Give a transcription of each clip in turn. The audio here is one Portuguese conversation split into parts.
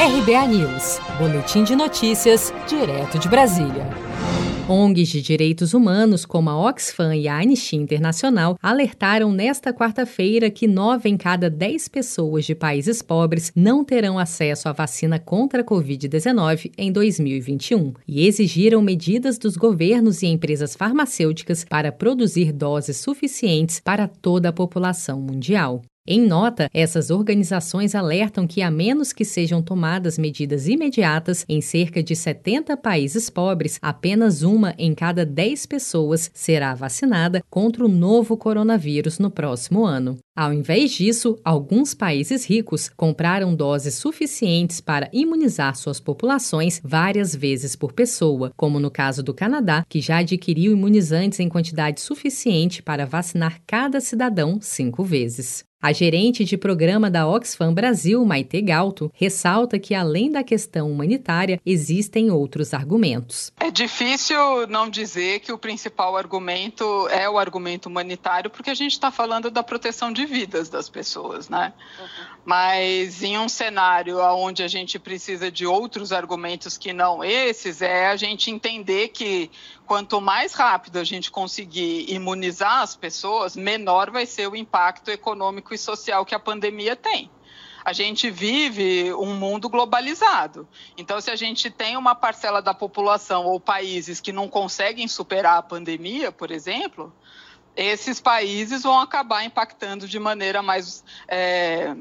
RBA News, Boletim de Notícias, direto de Brasília. ONGs de direitos humanos, como a Oxfam e a Anistia Internacional, alertaram nesta quarta-feira que nove em cada dez pessoas de países pobres não terão acesso à vacina contra a Covid-19 em 2021 e exigiram medidas dos governos e empresas farmacêuticas para produzir doses suficientes para toda a população mundial. Em nota, essas organizações alertam que, a menos que sejam tomadas medidas imediatas em cerca de 70 países pobres, apenas uma em cada 10 pessoas será vacinada contra o novo coronavírus no próximo ano. Ao invés disso, alguns países ricos compraram doses suficientes para imunizar suas populações várias vezes por pessoa, como no caso do Canadá, que já adquiriu imunizantes em quantidade suficiente para vacinar cada cidadão cinco vezes. A gerente de programa da Oxfam Brasil, Maite Galto, ressalta que, além da questão humanitária, existem outros argumentos. É difícil não dizer que o principal argumento é o argumento humanitário, porque a gente está falando da proteção de vidas das pessoas, né? Uhum. Mas em um cenário onde a gente precisa de outros argumentos que não esses, é a gente entender que quanto mais rápido a gente conseguir imunizar as pessoas, menor vai ser o impacto econômico e social que a pandemia tem a gente vive um mundo globalizado. Então, se a gente tem uma parcela da população ou países que não conseguem superar a pandemia, por exemplo, esses países vão acabar impactando de maneira mais. É,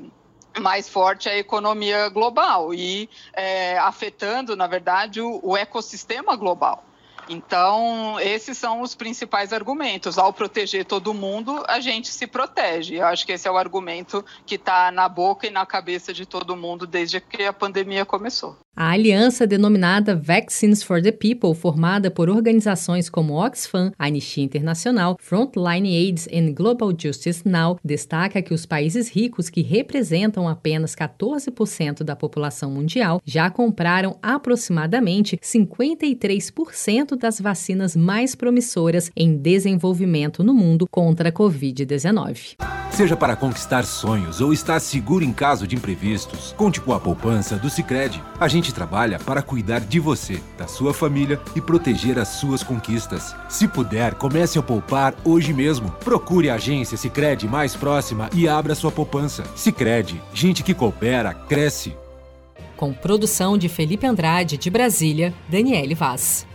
mais forte a economia global e é, afetando, na verdade, o, o ecossistema global. Então, esses são os principais argumentos. Ao proteger todo mundo, a gente se protege. Eu acho que esse é o argumento que está na boca e na cabeça de todo mundo desde que a pandemia começou. A aliança denominada Vaccines for the People, formada por organizações como Oxfam, Anistia Internacional, Frontline AIDS e Global Justice Now, destaca que os países ricos, que representam apenas 14% da população mundial, já compraram aproximadamente 53% das vacinas mais promissoras em desenvolvimento no mundo contra a Covid-19. Seja para conquistar sonhos ou estar seguro em caso de imprevistos, conte com a poupança do Sicredi. A gente trabalha para cuidar de você, da sua família e proteger as suas conquistas. Se puder, comece a poupar hoje mesmo. Procure a agência Sicredi mais próxima e abra sua poupança. Sicredi, gente que coopera cresce. Com produção de Felipe Andrade de Brasília, Daniele Vaz.